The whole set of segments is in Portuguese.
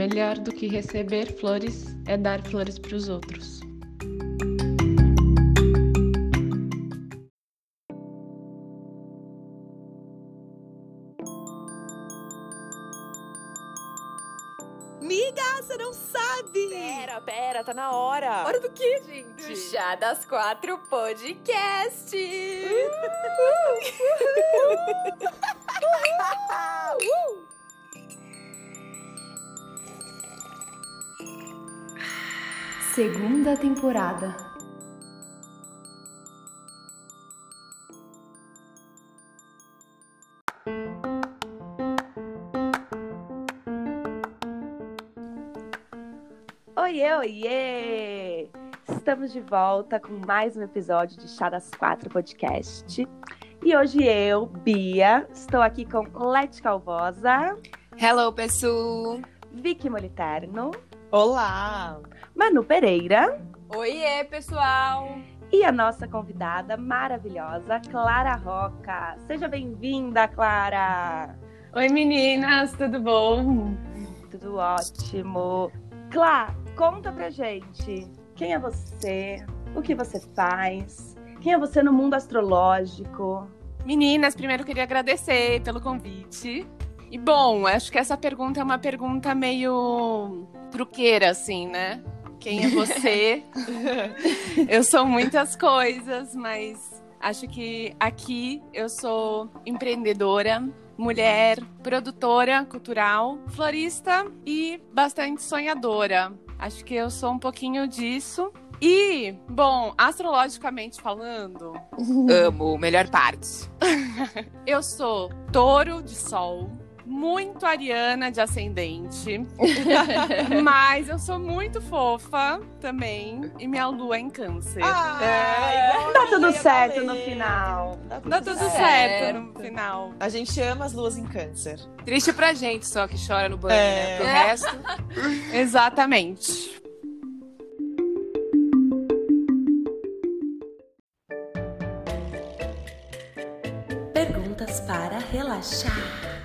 Melhor do que receber flores é dar flores para os outros. Miga, você não sabe! Pera, pera, tá na hora. Hora do quê, gente? Do Chá das Quatro Podcast! Segunda temporada. Oiê, oiê! Estamos de volta com mais um episódio de Chá das Quatro Podcast. E hoje eu, Bia, estou aqui com Leti Calvosa, Hello, pessoal! Vicky Moliterno, Olá! Manu Pereira Oiê, pessoal! e a nossa convidada maravilhosa, Clara Roca. Seja bem-vinda, Clara! Oi meninas, tudo bom? Tudo ótimo. Clá, conta pra gente. Quem é você? O que você faz? Quem é você no mundo astrológico? Meninas, primeiro queria agradecer pelo convite. E bom, acho que essa pergunta é uma pergunta meio truqueira, assim, né? Quem é você? eu sou muitas coisas, mas acho que aqui eu sou empreendedora, mulher, produtora cultural, florista e bastante sonhadora. Acho que eu sou um pouquinho disso. E, bom, astrologicamente falando, Amo, melhor parte. eu sou touro de sol, muito ariana de ascendente, mas eu sou muito fofa também, e minha lua é em câncer. Ai, Tá tudo ia certo no final. Tá tudo, Dá tudo certo. certo no final. A gente ama as luas em câncer. Triste pra gente só que chora no banho, É. né? Pro resto. Exatamente. Perguntas para relaxar.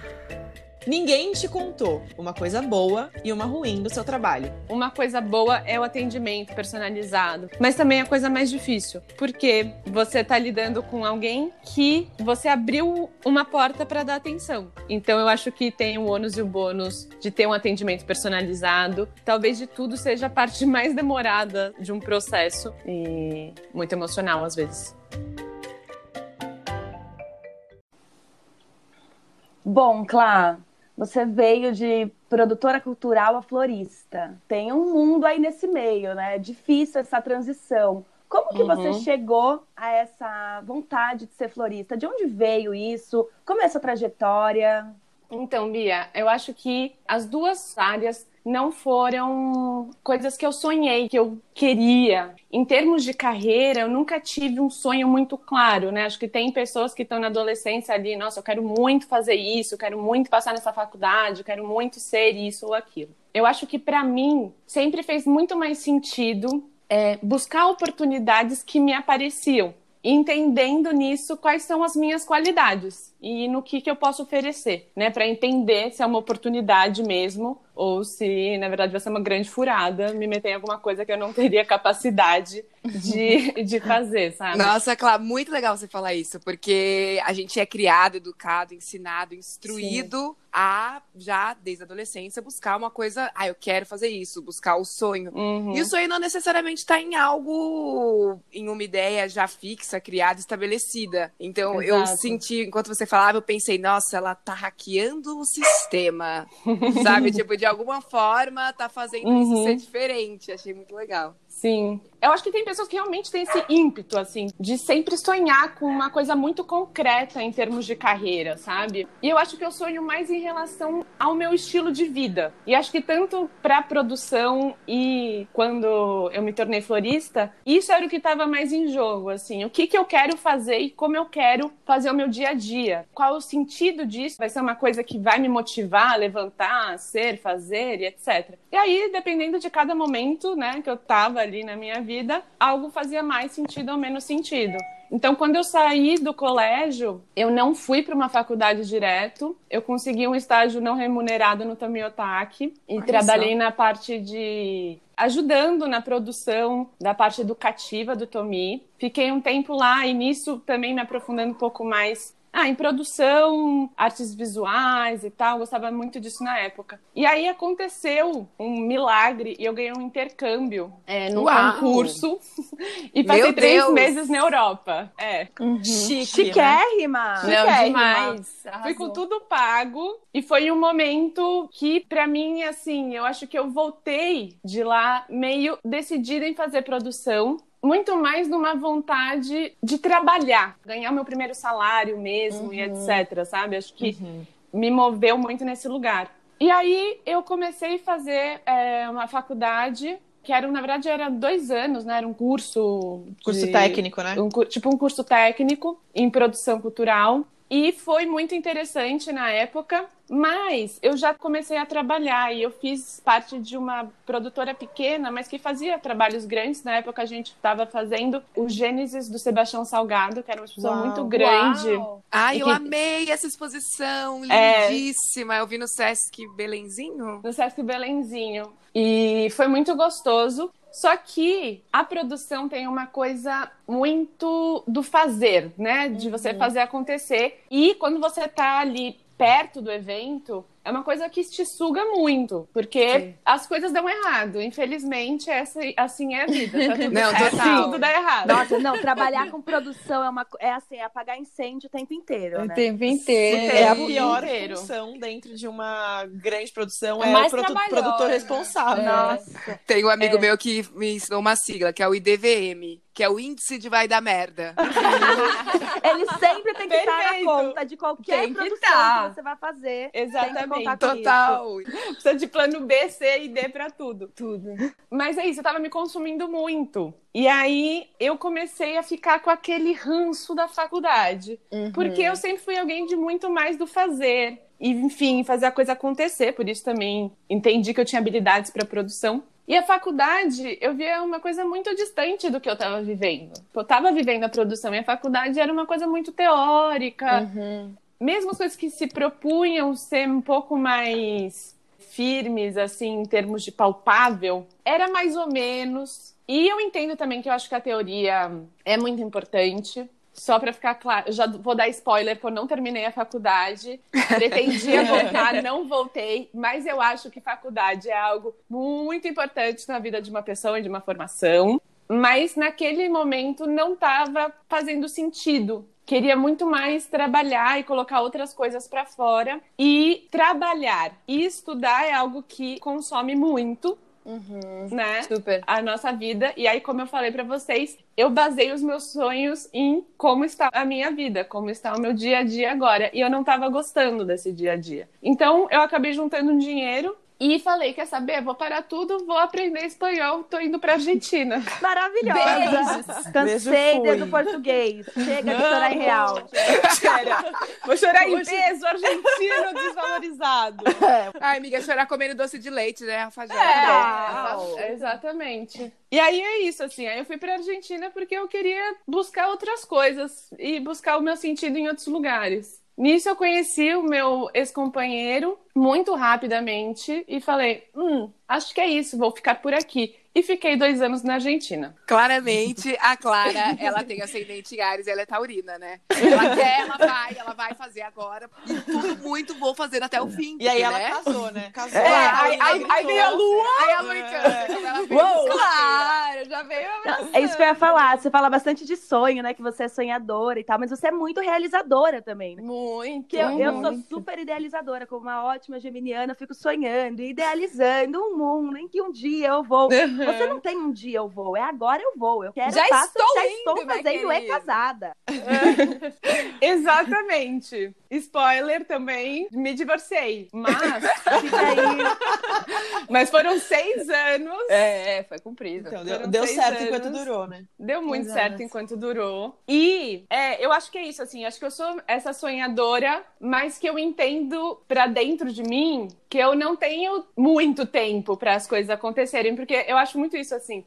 Ninguém te contou uma coisa boa e uma ruim do seu trabalho. Uma coisa boa é o atendimento personalizado, mas também a coisa mais difícil, porque você tá lidando com alguém que você abriu uma porta para dar atenção. Então eu acho que tem o ônus e o bônus de ter um atendimento personalizado. Talvez de tudo seja a parte mais demorada de um processo e muito emocional às vezes. Bom, Clá, você veio de produtora cultural a florista. Tem um mundo aí nesse meio, né? É difícil essa transição. Como que você Uhum. chegou a essa vontade de ser florista? De onde veio isso? Como é essa trajetória? Então, Bia, eu acho que as duas áreas não foram coisas que eu sonhei, que eu queria. Em termos de carreira, eu nunca tive um sonho muito claro, né? Acho que tem pessoas que estão na adolescência ali, nossa, eu quero muito fazer isso, eu quero muito passar nessa faculdade, eu quero muito ser isso ou aquilo. Eu acho que para mim sempre fez muito mais sentido é, buscar oportunidades que me apareciam entendendo nisso quais são as minhas qualidades e no que, que eu posso oferecer, né? Para entender se é uma oportunidade mesmo ou se, na verdade, vai ser uma grande furada me meter em alguma coisa que eu não teria capacidade de, de fazer, sabe? Nossa, Clá, muito legal você falar isso, porque a gente é criado, educado, ensinado, instruído a, já desde a adolescência, buscar uma coisa. Ah, eu quero fazer isso, buscar o sonho. Uhum. E o sonho não necessariamente está em algo, em uma ideia já fixa, criada, estabelecida. Então, eu Exato. senti, enquanto você falava, eu pensei, nossa, ela tá hackeando o sistema. Sabe? Tipo, de alguma forma, tá fazendo isso Uhum. ser diferente. Achei muito legal. Sim. Eu acho que tem pessoas que realmente têm esse ímpeto, assim, de sempre sonhar com uma coisa muito concreta em termos de carreira, sabe? E eu acho que eu sonho mais em relação ao meu estilo de vida. E acho que tanto pra produção e quando eu me tornei florista, isso era o que estava mais em jogo, assim. O que, que eu quero fazer e como eu quero fazer o meu dia a dia. Qual o sentido disso? Vai ser uma coisa que vai me motivar levantar, ser, fazer e etc. E aí, dependendo de cada momento, né, que eu tava ali na minha vida, algo fazia mais sentido ou menos sentido. Então, quando eu saí do colégio, eu não fui para uma faculdade direto. Eu consegui um estágio não remunerado no Tomiotaki e Olha trabalhei só. na parte de ajudando na produção da parte educativa do Tomi. Fiquei um tempo lá e nisso também me aprofundando um pouco mais ah, em produção, artes visuais e tal, gostava muito disso na época. E aí aconteceu um milagre e eu ganhei um intercâmbio é, num concurso e passei Meu três Deus! meses na Europa. É. Chique, né? Chiquérrima! Não, Chiquérrima. demais. Arrasou. Fui com tudo pago e foi um momento que, pra mim, assim, eu acho que eu voltei de lá meio decidida em fazer produção. Muito mais numa vontade de trabalhar, ganhar meu primeiro salário mesmo e etc, sabe? Acho que me moveu muito nesse lugar. E aí eu comecei a fazer é, uma faculdade que era, na verdade, era dois anos, né? Era um curso. Curso de- técnico, né? um tipo um curso técnico em produção cultural. E foi muito interessante na época, mas eu já comecei a trabalhar e eu fiz parte de uma produtora pequena, mas que fazia trabalhos grandes. Na época a gente estava fazendo o Gênesis do Sebastião Salgado, que era uma exposição Uau. muito grande. Uau. Ai, E eu que- amei essa exposição, É. lindíssima. Eu vi no Sesc Belenzinho. no Sesc Belenzinho. E foi muito gostoso. Só que a produção tem uma coisa muito do fazer, né? De você fazer acontecer. E quando você tá ali perto do evento, é uma coisa que te suga muito, porque Sim. as coisas dão errado. Infelizmente, essa, assim é a vida. Tá tudo, Não, é, total. tudo dá errado. Nossa, não, trabalhar com produção é, uma, é assim, é apagar incêndio o tempo inteiro, O né? tempo inteiro. É a pior inteiro. função dentro de uma grande produção. É É, mais o produ- produtor responsável. É. Nossa. Tem um amigo meu que me ensinou uma sigla, que é o IDVM, que é o Índice de Vai da Merda. Ele sempre tem que estar na Perfeito. conta de qualquer Tem que produção tá. que você vai fazer. Exatamente. Contar com Total. Precisa de plano B, C e D pra tudo. Tudo. Mas é isso, eu tava me consumindo muito. E aí eu comecei a ficar com aquele ranço da faculdade. Porque eu sempre fui alguém de muito mais do fazer. E, enfim, fazer a coisa acontecer. Por isso também entendi que eu tinha habilidades para produção. E a faculdade, eu via uma coisa muito distante do que eu estava vivendo. Eu estava vivendo a produção e a faculdade era uma coisa muito teórica. Mesmo as coisas que se propunham ser um pouco mais firmes, assim, em termos de palpável, era mais ou menos. E eu entendo também que eu acho que a teoria é muito importante. Só para ficar claro, eu já vou dar spoiler que eu não terminei a faculdade. Pretendia voltar, não voltei, mas eu acho que faculdade é algo muito importante na vida de uma pessoa e de uma formação. Mas naquele momento não estava fazendo sentido. Queria muito mais trabalhar e colocar outras coisas para fora. E trabalhar e estudar é algo que consome muito, né? Super. a nossa vida. E aí, como eu falei pra vocês, eu baseio os meus sonhos em como está a minha vida, como está o meu dia a dia agora. E eu não tava gostando desse dia a dia. Então, eu acabei juntando um dinheiro e falei: quer saber? Vou parar tudo, vou aprender espanhol, tô indo pra Argentina. Maravilhosa. Cansei Beijo, do português. Chega de chorar em real. Sério. Vou chorar em peso, argentino desvalorizado. Ai, amiga, chorar comendo doce de leite, né, Rafajada? É, exatamente. E aí é isso, assim. Aí eu fui pra Argentina porque eu queria buscar outras coisas e buscar o meu sentido em outros lugares. Nisso eu conheci o meu ex-companheiro muito rapidamente e falei: hum, acho que é isso, vou ficar por aqui. E fiquei dois anos na Argentina. Claramente, a Clara, ela tem ascendente em Ares, ela é taurina, né? Ela quer, ela vai, ela vai fazer agora. E tudo muito vou fazer até o fim. E aí ela né? casou, né? Casou. É, aí, aí, aí veio a lua. Aí a Lua em Câncer, quando ela veio Uou! Claro, já veio a É isso que eu ia falar. Você fala bastante de sonho, né? Que você é sonhadora e tal, mas você é muito realizadora também, né? Muito. Que eu, eu sou muito. super idealizadora, como uma ótima geminiana, eu fico sonhando, idealizando um mundo em que um dia eu vou. Você não tem um dia eu vou, é agora eu vou. Eu quero, Já faço, estou já indo, estou fazendo querida. casada. Exatamente. Spoiler também, me divorciei. Mas, Fica aí. mas foram seis anos. É, é, foi cumprido. Então, deu, deu seis certo anos. enquanto durou, né? Deu muito Exato. certo enquanto durou. E é, eu acho que é isso, assim. Acho que eu sou essa sonhadora, mas que eu entendo pra dentro de mim que eu não tenho muito tempo para as coisas acontecerem, porque eu acho muito isso assim.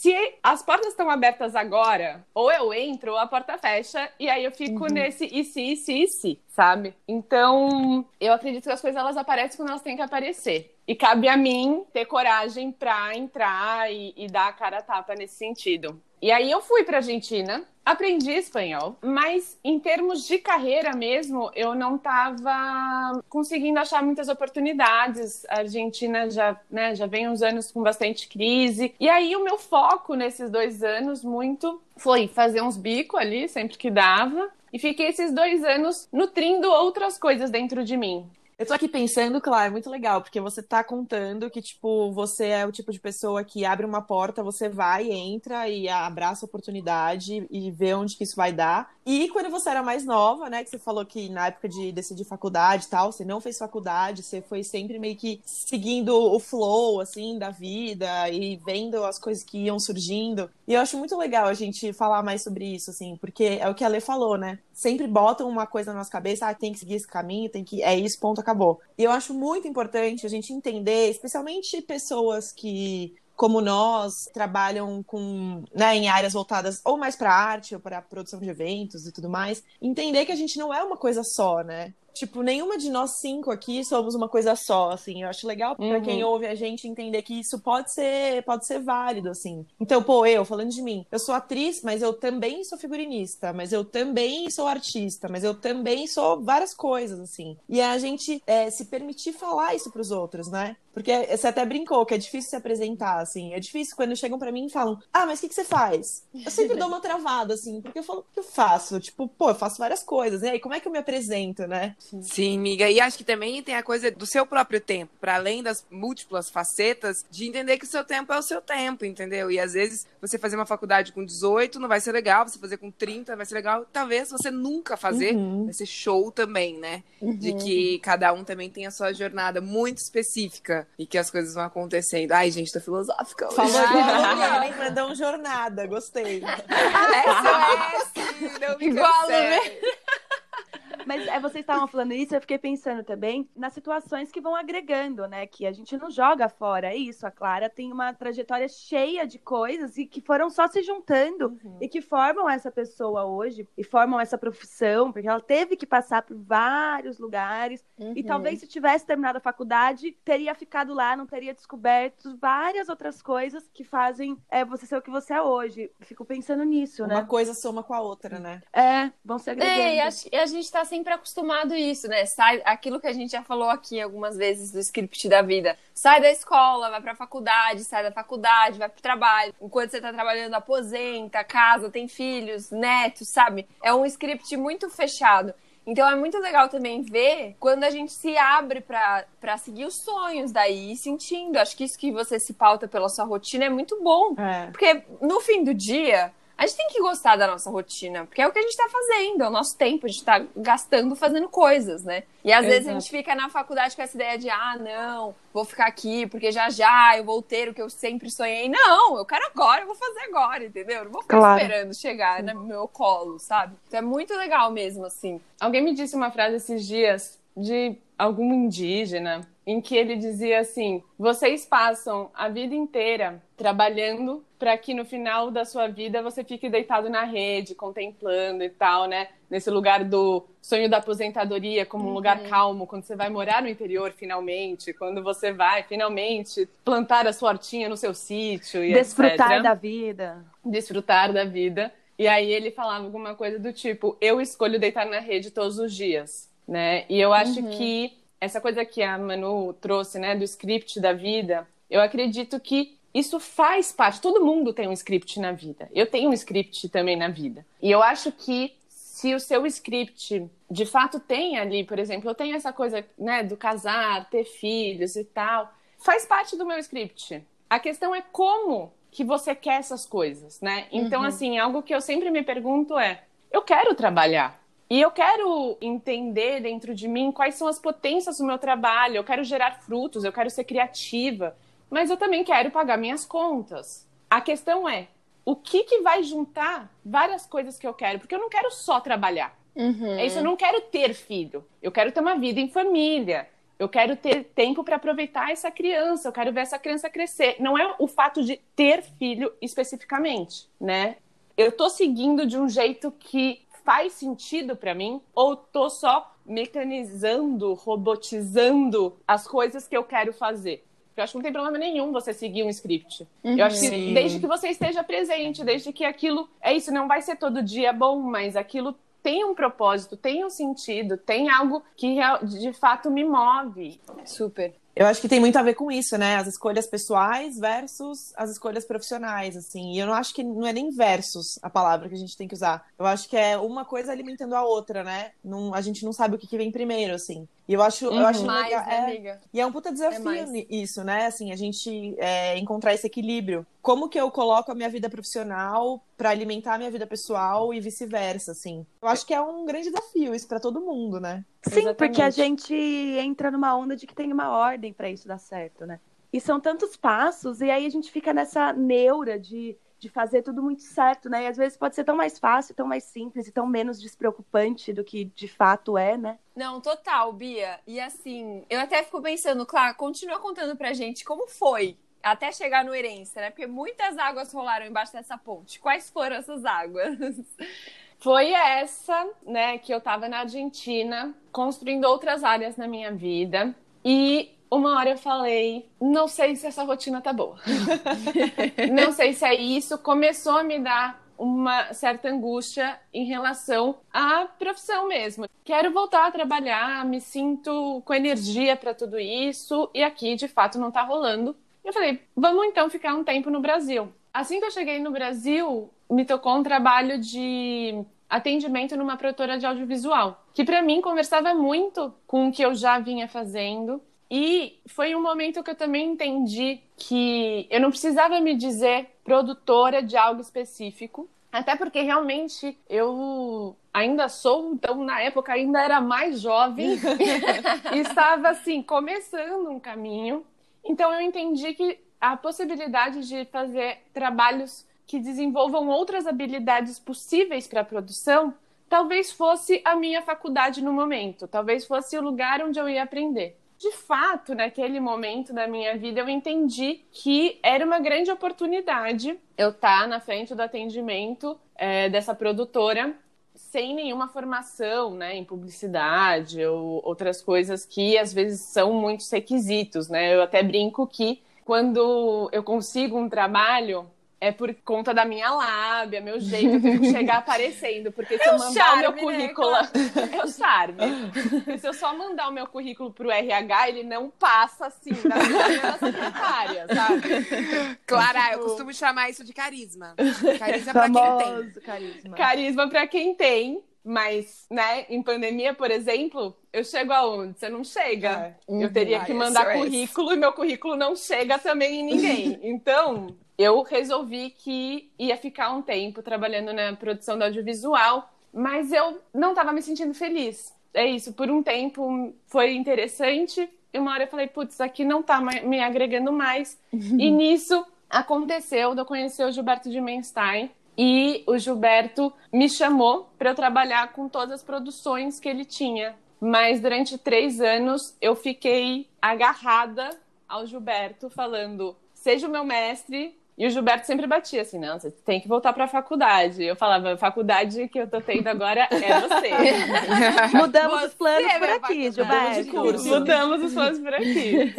Se as portas estão abertas agora, ou eu entro ou a porta fecha, e aí eu fico nesse e se, e se, e se, sabe? Então, eu acredito que as coisas elas aparecem quando elas têm que aparecer. E cabe a mim ter coragem pra entrar e, e dar a cara a tapa nesse sentido. E aí eu fui pra Argentina, aprendi espanhol, mas em termos de carreira mesmo, eu não estava conseguindo achar muitas oportunidades. A Argentina já, né, já vem uns anos com bastante crise. E aí o meu foco nesses dois anos muito foi fazer uns bico ali sempre que dava. E fiquei esses dois anos nutrindo outras coisas dentro de mim. Eu tô aqui pensando, claro, é muito legal, porque você tá contando que, tipo, você é o tipo de pessoa que abre uma porta, você vai, entra e abraça a oportunidade e vê onde que isso vai dar. E quando você era mais nova, né, que você falou que na época de decidir faculdade e tal, você não fez faculdade, você foi sempre meio que seguindo o flow, assim, da vida e vendo as coisas que iam surgindo. E eu acho muito legal a gente falar mais sobre isso, assim, porque é o que a Lê falou, né? Sempre botam uma coisa na nossa cabeça, ah, tem que seguir esse caminho, tem que. É isso, ponto, acabou. E eu acho muito importante a gente entender, especialmente pessoas que como nós trabalham com né, em áreas voltadas ou mais para arte ou para produção de eventos e tudo mais, entender que a gente não é uma coisa só, né? Tipo, nenhuma de nós cinco aqui somos uma coisa só, assim. Eu acho legal pra Uhum. quem ouve a gente entender que isso pode ser, pode ser válido, assim. Então, pô, eu, falando de mim, eu sou atriz, mas eu também sou figurinista, mas eu também sou artista, mas eu também sou várias coisas, assim. E a gente é, se permitir falar isso pros outros, né? Porque você até brincou que é difícil se apresentar, assim. É difícil quando chegam pra mim e falam, ah, mas o que, que você faz? Eu sempre dou uma travada, assim, porque eu falo, o que eu faço? Tipo, pô, eu faço várias coisas. E aí, como é que eu me apresento, né? Sim, amiga. E acho que também tem a coisa do seu próprio tempo, para além das múltiplas facetas, de entender que o seu tempo é o seu tempo, entendeu? E às vezes você fazer uma faculdade com 18 não vai ser legal, você fazer com 30 vai ser legal. Talvez você nunca fazer, Uhum. vai ser show também, né? De que cada um também tem a sua jornada muito específica e que as coisas vão acontecendo. Ai, gente, tô filosófica hoje. Falou Ai, igual ai, a Ellen Brandão Jornada, gostei. SOS, não me Igual, cancele. Mas é, vocês estavam falando isso, eu fiquei pensando também nas situações que vão agregando, né? Que a gente não joga fora. É isso, a Clara tem uma trajetória cheia de coisas e que foram só se juntando e que formam essa pessoa hoje e formam essa profissão, porque ela teve que passar por vários lugares. E talvez se tivesse terminado a faculdade, teria ficado lá, não teria descoberto várias outras coisas que fazem é, você ser o que você é hoje. Fico pensando nisso, Uma né? coisa soma com a outra, né? É, vão se agregando. É, e a, e a gente tá sempre acostumado a isso, né? Sai aquilo que a gente já falou aqui algumas vezes do script da vida. Sai da escola, vai pra faculdade, sai da faculdade, vai pro trabalho. Enquanto você tá trabalhando, aposenta, casa, tem filhos, netos, sabe? É um script muito fechado. Então é muito legal também ver quando a gente se abre pra pra seguir os sonhos daí e sentindo. Acho que isso que você se pauta pela sua rotina é muito bom. É. Porque no fim do dia, a gente tem que gostar da nossa rotina, porque é o que a gente tá fazendo, é o nosso tempo, a gente tá gastando fazendo coisas, né? E às vezes a Exato. gente fica na faculdade com essa ideia de, ah, não, vou ficar aqui, porque já já eu vou ter o que eu sempre sonhei. Não, eu quero agora, eu vou fazer agora, entendeu? Eu não vou ficar Claro. esperando chegar no meu colo, sabe? Então é muito legal mesmo, assim. Alguém me disse uma frase esses dias de algum indígena em que ele dizia assim: vocês passam a vida inteira trabalhando para que no final da sua vida você fique deitado na rede, contemplando e tal, né? Nesse lugar do sonho da aposentadoria como um lugar calmo, quando você vai morar no interior finalmente, quando você vai finalmente plantar a sua hortinha no seu sítio e Desfrutar etc da vida. desfrutar da vida. E aí ele falava alguma coisa do tipo: eu escolho deitar na rede todos os dias, né? E eu acho que essa coisa que a Manu trouxe, né, do script da vida, eu acredito que isso faz parte. Todo mundo tem um script na vida. Eu tenho um script também na vida. E eu acho que se o seu script de fato tem ali, por exemplo, eu tenho essa coisa, né, do casar, ter filhos e tal, faz parte do meu script. A questão é como que você quer essas coisas, né? Então, assim, algo que eu sempre me pergunto é: eu quero trabalhar. E eu quero entender dentro de mim quais são as potências do meu trabalho, eu quero gerar frutos, eu quero ser criativa, mas eu também quero pagar minhas contas. A questão é, o que, que vai juntar várias coisas que eu quero? Porque eu não quero só trabalhar. É isso, eu não quero ter filho. Eu quero ter uma vida em família. Eu quero ter tempo para aproveitar essa criança, eu quero ver essa criança crescer. Não é o fato de ter filho especificamente, né? Eu tô seguindo de um jeito que faz sentido para mim ou tô só mecanizando, robotizando as coisas que eu quero fazer? Eu acho que não tem problema nenhum você seguir um script. Uhum. Eu acho que desde que você esteja presente, desde que aquilo. É isso, não vai ser todo dia bom, mas aquilo tem um propósito, tem um sentido, tem algo que de fato me move. Super. Eu acho que tem muito a ver com isso, né? As escolhas pessoais versus as escolhas profissionais, assim. E eu não acho que não é nem versus a palavra que a gente tem que usar. Eu acho que é uma coisa alimentando a outra, né? Não, a gente não sabe o que, que vem primeiro, assim. E eu acho, eu acho mais, legal. né, é, amiga? e é um puta desafio mais. ni- isso, né? Assim, a gente é, encontrar esse equilíbrio. Como que eu coloco a minha vida profissional pra alimentar a minha vida pessoal e vice-versa, assim. Eu acho que é um grande desafio isso pra todo mundo, né? Sim, Exatamente. porque a gente entra numa onda de que tem uma ordem para isso dar certo, né? E são tantos passos, e aí a gente fica nessa neura de, de fazer tudo muito certo, né? E às vezes pode ser tão mais fácil, tão mais simples e tão menos despreocupante do que de fato é, né? Não, total, Bia. E assim, eu até fico pensando, claro, continua contando pra gente como foi até chegar no Herência, né? Porque muitas águas rolaram embaixo dessa ponte. Quais foram essas águas? Foi essa, né, que eu tava na Argentina, construindo outras áreas na minha vida. E uma hora eu falei, não sei se essa rotina tá boa. não sei se é isso. Começou a me dar uma certa angústia em relação à profissão mesmo. Quero voltar a trabalhar, me sinto com energia para tudo isso e aqui de fato não tá rolando. Eu falei, vamos então ficar um tempo no Brasil. Assim que eu cheguei no Brasil, me tocou um trabalho de atendimento numa produtora de audiovisual, que para mim conversava muito com o que eu já vinha fazendo. E foi um momento que eu também entendi que eu não precisava me dizer produtora de algo específico, até porque realmente eu ainda sou, então na época ainda era mais jovem e estava assim começando um caminho. Então eu entendi que a possibilidade de fazer trabalhos que desenvolvam outras habilidades possíveis para a produção, talvez fosse a minha faculdade no momento, talvez fosse o lugar onde eu ia aprender. De fato, naquele momento da minha vida, eu entendi que era uma grande oportunidade eu estar na frente do atendimento é, dessa produtora sem nenhuma formação né, em publicidade ou outras coisas que às vezes são muitos requisitos. Né? Eu até brinco que quando eu consigo um trabalho é por conta da minha lábia, meu jeito, eu tenho que chegar aparecendo, porque se É eu o mandar charme, o meu currículo, é o charme. Porque se eu só mandar o meu currículo pro RH, ele não passa assim da minha secretária, sabe? Clara, eu Tipo- costumo chamar isso de carisma. Carisma pra quem tem. Carisma. Carisma pra quem tem, mas, né, em pandemia, por exemplo, eu chego aonde? Você não chega. Eu teria Ah, que mandar currículo e meu currículo não chega também em ninguém. Então, eu resolvi que ia ficar um tempo trabalhando na produção do audiovisual, mas eu não estava me sentindo feliz. É isso, por um tempo foi interessante, e uma hora eu falei, putz, aqui não tá ma- me agregando mais. e nisso aconteceu de eu conhecer o Gilberto de Menstein, e o Gilberto me chamou para eu trabalhar com todas as produções que ele tinha. Mas durante três anos eu fiquei agarrada ao Gilberto, falando: seja o meu mestre. E o Gilberto sempre batia assim: não, você tem que voltar para a faculdade. Eu falava: a faculdade que eu tô tendo agora é você. Mudamos os planos Você por aqui. Gilberto. Mudamos os planos por aqui.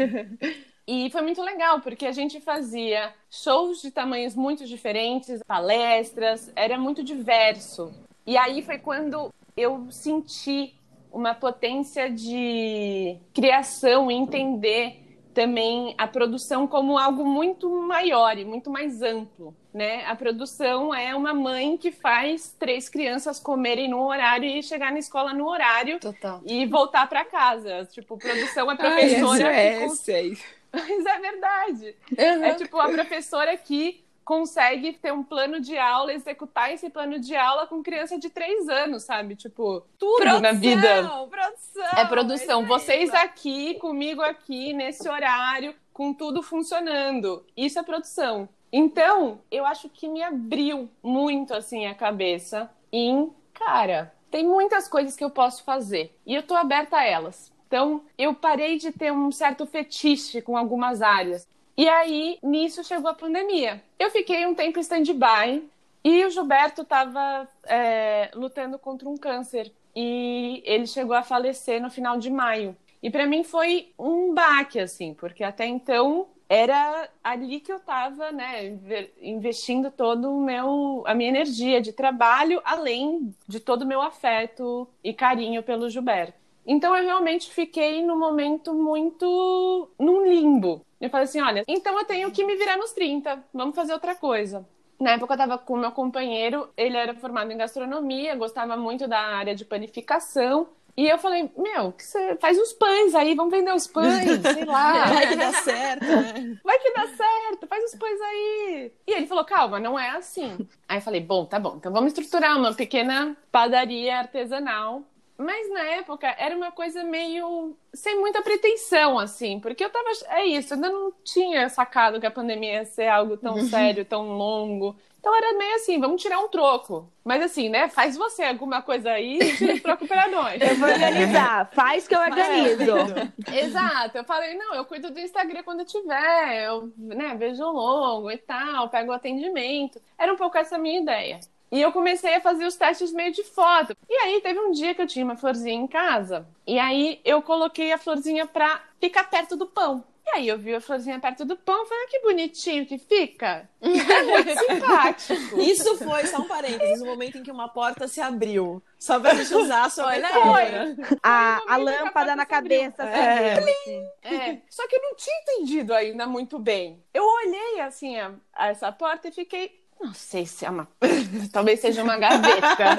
E foi muito legal, porque a gente fazia shows de tamanhos muito diferentes, palestras, era muito diverso. E aí foi quando eu senti uma potência de criação e entender também a produção como algo muito maior e muito mais amplo, né? A produção é uma mãe que faz três crianças comerem no horário e chegar na escola no horário Total. e voltar para casa. Tipo, produção é Ai, professora é, que cons- sei. Mas é verdade. É tipo a professora que consegue ter um plano de aula, executar esse plano de aula com criança de três anos, sabe? Tipo, tudo na vida. Produção! É produção. aí, Vocês aqui, comigo aqui, nesse horário, com tudo funcionando. Isso é produção. Então, eu acho que me abriu muito, assim, a cabeça em, cara, tem muitas coisas que eu posso fazer. E eu tô aberta a elas. Então, eu parei de ter um certo fetiche com algumas áreas. E aí, nisso chegou a pandemia. Eu fiquei um tempo em stand-by e o Gilberto estava é, lutando contra um câncer. E ele chegou a falecer no final de maio. E para mim foi um baque, assim, porque até então era ali que eu estava, né, investindo todo o meu a minha energia de trabalho, além de todo o meu afeto e carinho pelo Gilberto. Então eu realmente fiquei num momento muito num limbo. Eu falei assim, olha, então eu tenho que me virar nos 30, vamos fazer outra coisa. Na época eu estava com meu companheiro, ele era formado em gastronomia, gostava muito da área de panificação. E eu falei, meu, que você faz os pães aí, vamos vender os pães, sei lá. Vai que dá certo, né? Vai que dá certo, faz os pães aí. E ele falou, calma, não é assim. Aí eu falei, bom, tá bom, então vamos estruturar uma pequena padaria artesanal mas na época era uma coisa meio sem muita pretensão, assim, porque eu tava. É isso, eu ainda não tinha sacado que a pandemia ia ser algo tão uhum. sério, tão longo. Então era meio assim, vamos tirar um troco. Mas assim, né? Faz você alguma coisa aí e tira o troco pra nós. Eu vou organizar, faz que eu organizo. Exato. Eu falei, não, eu cuido do Instagram quando tiver, eu né, vejo o logo e tal, pego o atendimento. Era um pouco essa minha ideia. E eu comecei a fazer os testes meio de foto. E aí teve um dia que eu tinha uma florzinha em casa. E aí eu coloquei a florzinha pra ficar perto do pão. E aí eu vi a florzinha perto do pão e falei, ah, que bonitinho que fica. É muito simpático. Isso foi, só um parênteses, o momento em que uma porta se abriu. Só pra gente usar a sua Olha, A, a lâmpada na cabeça. É. é. Só que eu não tinha entendido ainda muito bem. Eu olhei assim a, a essa porta e fiquei, não sei se é uma. Talvez seja uma gaveta.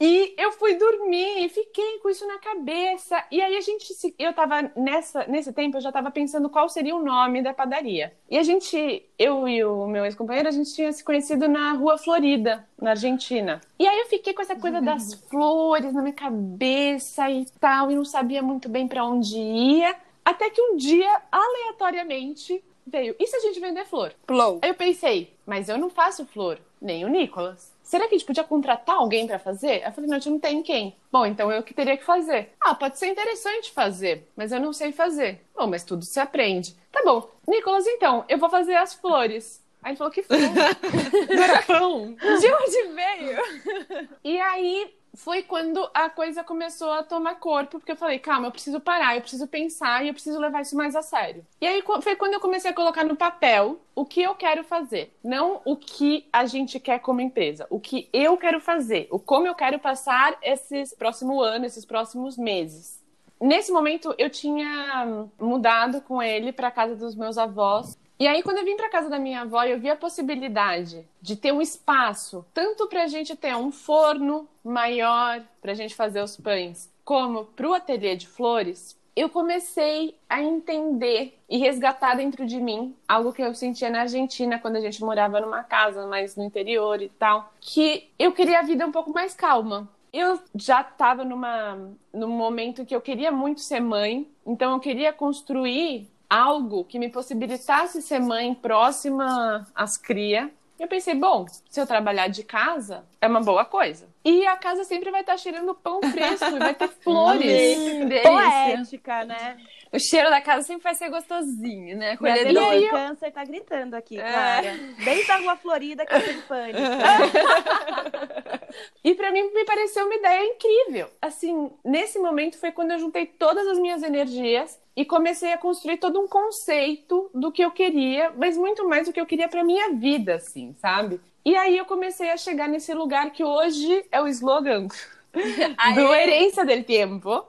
e eu fui dormir e fiquei com isso na cabeça. E aí a gente. Se... Eu tava nessa... nesse tempo, eu já tava pensando qual seria o nome da padaria. E a gente, eu e o meu ex-companheiro, a gente tinha se conhecido na Rua Florida, na Argentina. E aí eu fiquei com essa coisa das flores na minha cabeça e tal, e não sabia muito bem para onde ia. Até que um dia, aleatoriamente, veio, e se a gente vender flor? Plou. Aí eu pensei, mas eu não faço flor, nem o Nicolas. Será que a gente podia contratar alguém para fazer? Eu falei, não, a gente não tem quem. Bom, então eu que teria que fazer. Ah, pode ser interessante fazer, mas eu não sei fazer. Bom, mas tudo se aprende. Tá bom. Nicolas, então, eu vou fazer as flores. Aí ele falou que flor. pão. De onde veio? E aí foi quando a coisa começou a tomar corpo, porque eu falei, calma, eu preciso parar, eu preciso pensar e eu preciso levar isso mais a sério. E aí foi quando eu comecei a colocar no papel o que eu quero fazer, não o que a gente quer como empresa, o que eu quero fazer, o como eu quero passar esses próximo ano, esses próximos meses. Nesse momento eu tinha mudado com ele para casa dos meus avós e aí, quando eu vim para casa da minha avó, eu vi a possibilidade de ter um espaço, tanto para a gente ter um forno maior para a gente fazer os pães, como para o ateliê de flores. Eu comecei a entender e resgatar dentro de mim algo que eu sentia na Argentina quando a gente morava numa casa mais no interior e tal, que eu queria a vida um pouco mais calma. Eu já estava numa num momento que eu queria muito ser mãe, então eu queria construir algo que me possibilitasse ser mãe próxima às cria. Eu pensei, bom, se eu trabalhar de casa, é uma boa coisa. E a casa sempre vai estar cheirando pão fresco, vai ter flores. Poética, né? O cheiro da casa sempre vai ser gostosinho, né? Colhedor. E aí, o câncer tá gritando aqui, é. Clara. Desde a Rua Florida, que tem pânico. e para mim me pareceu uma ideia incrível. Assim, nesse momento foi quando eu juntei todas as minhas energias e comecei a construir todo um conceito do que eu queria, mas muito mais do que eu queria para minha vida, assim, sabe? E aí eu comecei a chegar nesse lugar que hoje é o slogan do Herência del Tempo.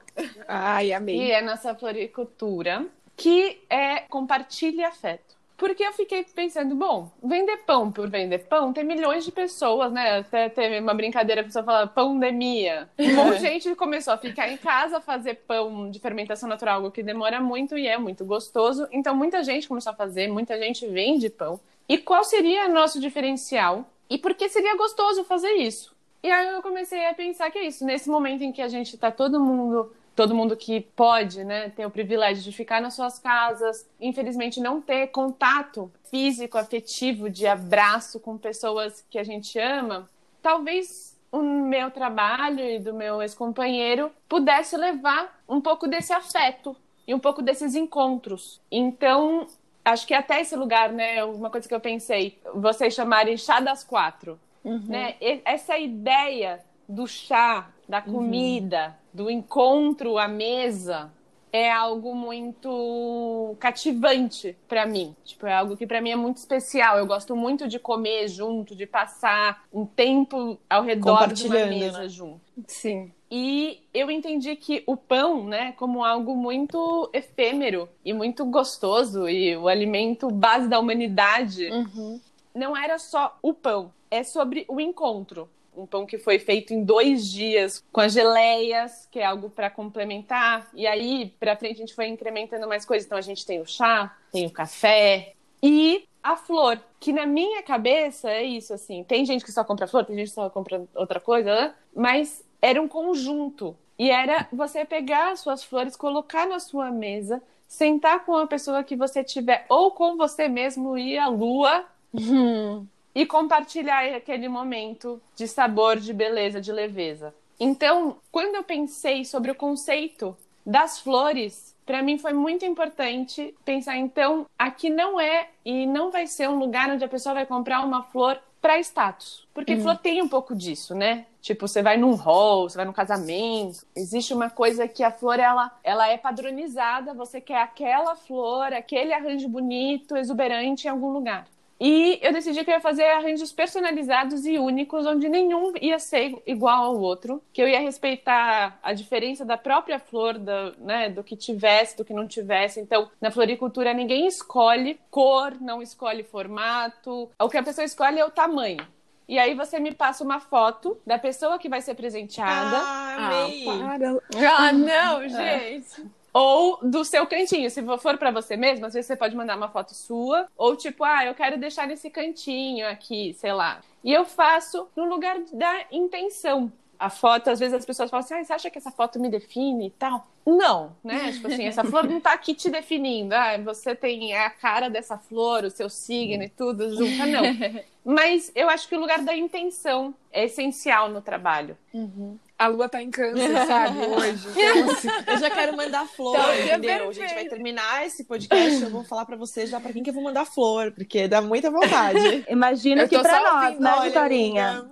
Ai, amei. Que é nossa floricultura, que é compartilhe afeto. Porque eu fiquei pensando, bom, vender pão por vender pão, tem milhões de pessoas, né? Até teve uma brincadeira, a pessoa fala pandemia. Um monte de gente começou a ficar em casa, fazer pão de fermentação natural, algo que demora muito e é muito gostoso. Então, muita gente começou a fazer, muita gente vende pão. E qual seria nosso diferencial? E por que seria gostoso fazer isso? E aí eu comecei a pensar que é isso. Nesse momento em que a gente está todo mundo todo mundo que pode, né, ter o privilégio de ficar nas suas casas, infelizmente não ter contato físico, afetivo, de abraço com pessoas que a gente ama, talvez o meu trabalho e do meu ex-companheiro pudesse levar um pouco desse afeto e um pouco desses encontros. Então, acho que até esse lugar, né, uma coisa que eu pensei, vocês chamarem chá das quatro, uhum. né? Essa ideia do chá, da uhum. comida, uhum. do encontro à mesa, é algo muito cativante para mim. Tipo, é algo que para mim é muito especial. Eu gosto muito de comer junto, de passar um tempo ao redor de uma mesa né? junto. Sim. E eu entendi que o pão, né, como algo muito efêmero e muito gostoso e o alimento base da humanidade, uhum. não era só o pão, é sobre o encontro um pão que foi feito em dois dias com as geleias, que é algo para complementar. E aí, para frente, a gente foi incrementando mais coisas. Então, a gente tem o chá, tem o café e a flor, que na minha cabeça é isso, assim. Tem gente que só compra flor, tem gente que só compra outra coisa, mas era um conjunto. E era você pegar as suas flores, colocar na sua mesa, sentar com a pessoa que você tiver, ou com você mesmo e a lua. Hum e compartilhar aquele momento de sabor, de beleza, de leveza. Então, quando eu pensei sobre o conceito das flores, para mim foi muito importante pensar então, aqui não é e não vai ser um lugar onde a pessoa vai comprar uma flor para status. Porque uhum. flor tem um pouco disso, né? Tipo, você vai num hall, você vai num casamento. Existe uma coisa que a flor ela, ela é padronizada, você quer aquela flor, aquele arranjo bonito, exuberante em algum lugar. E eu decidi que eu ia fazer arranjos personalizados e únicos, onde nenhum ia ser igual ao outro, que eu ia respeitar a diferença da própria flor, do, né, do que tivesse, do que não tivesse. Então, na floricultura, ninguém escolhe cor, não escolhe formato. O que a pessoa escolhe é o tamanho. E aí você me passa uma foto da pessoa que vai ser presenteada. Ah, amei. Ah, ah não, é. gente. Ou do seu cantinho. Se for para você mesmo, às vezes você pode mandar uma foto sua, ou tipo, ah, eu quero deixar nesse cantinho aqui, sei lá. E eu faço no lugar da intenção. A foto, às vezes as pessoas falam assim, ah, você acha que essa foto me define e tal? Não, né? Tipo assim, essa flor não tá aqui te definindo. Ah, você tem a cara dessa flor, o seu signo e tudo junto. Não. Mas eu acho que o lugar da intenção é essencial no trabalho. Uhum a lua tá em câncer, sabe, hoje. Então, assim, eu já quero mandar flor, então, entendeu? A gente vai terminar esse podcast, eu vou falar pra vocês já pra quem que eu vou mandar flor, porque dá muita vontade. Imagino que pra nós, ouvindo, né, Vitorinha?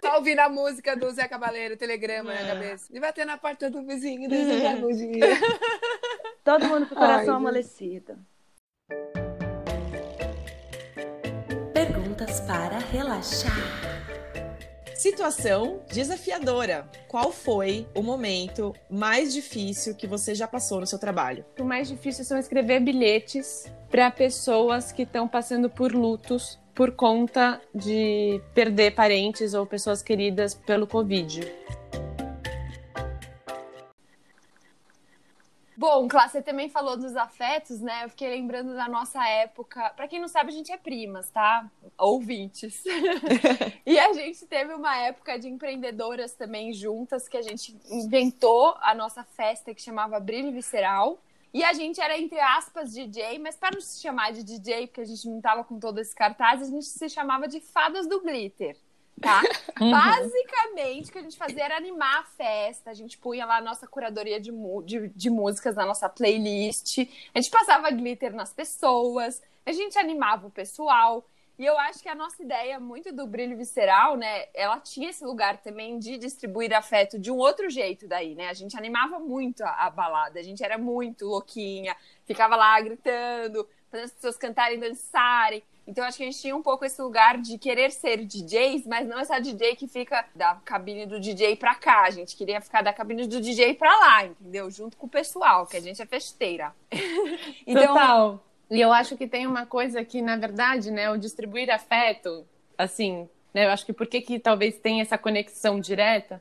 tá ouvindo a música do Zé Cabaleiro, telegrama é. na cabeça. E bater na porta do vizinho, desejar bom dia. Todo mundo com o coração Ai, amolecido. Perguntas para relaxar. Situação desafiadora. Qual foi o momento mais difícil que você já passou no seu trabalho? O mais difícil são escrever bilhetes para pessoas que estão passando por lutos por conta de perder parentes ou pessoas queridas pelo Covid. Bom, Cláudia, você também falou dos afetos, né? Eu fiquei lembrando da nossa época. Para quem não sabe, a gente é primas, tá? Ouvintes. e a gente teve uma época de empreendedoras também juntas, que a gente inventou a nossa festa que chamava Brilho Visceral. E a gente era, entre aspas, DJ, mas para não se chamar de DJ, porque a gente não tava com todo esse cartaz, a gente se chamava de Fadas do Glitter tá? Uhum. Basicamente, o que a gente fazia era animar a festa. A gente punha lá a nossa curadoria de, de, de, músicas na nossa playlist. A gente passava glitter nas pessoas. A gente animava o pessoal. E eu acho que a nossa ideia muito do brilho visceral, né? Ela tinha esse lugar também de distribuir afeto de um outro jeito daí, né? A gente animava muito a, a balada. A gente era muito louquinha. Ficava lá gritando, fazendo as pessoas cantarem, dançarem. Então acho que a gente tinha um pouco esse lugar de querer ser DJs, mas não essa DJ que fica da cabine do DJ pra cá. A gente queria ficar da cabine do DJ pra lá, entendeu? Junto com o pessoal, que a gente é festeira. então, Total. E eu acho que tem uma coisa que, na verdade, né, o distribuir afeto, assim, né, eu acho que por que que talvez tenha essa conexão direta,